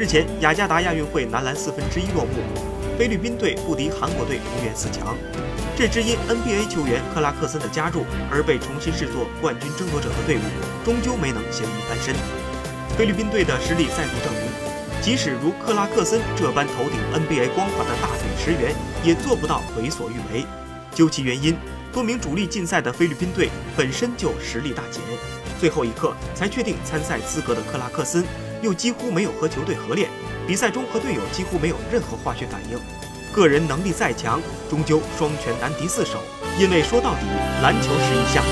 日前，雅加达亚运会男篮四分之一落幕，菲律宾队不敌韩国队，无缘四强。这支因 NBA 球员克拉克森的加入而被重新视作冠军争夺者的队伍，终究没能咸鱼翻身。菲律宾队的实力再度证明，即使如克拉克森这般头顶 NBA 光环的大腿驰援，也做不到为所欲为。究其原因，多名主力禁赛的菲律宾队本身就实力大减，最后一刻才确定参赛资格的克拉克森，又几乎没有和球队合练，比赛中和队友几乎没有任何化学反应。个人能力再强，终究双拳难敌四手，因为说到底，篮球是一项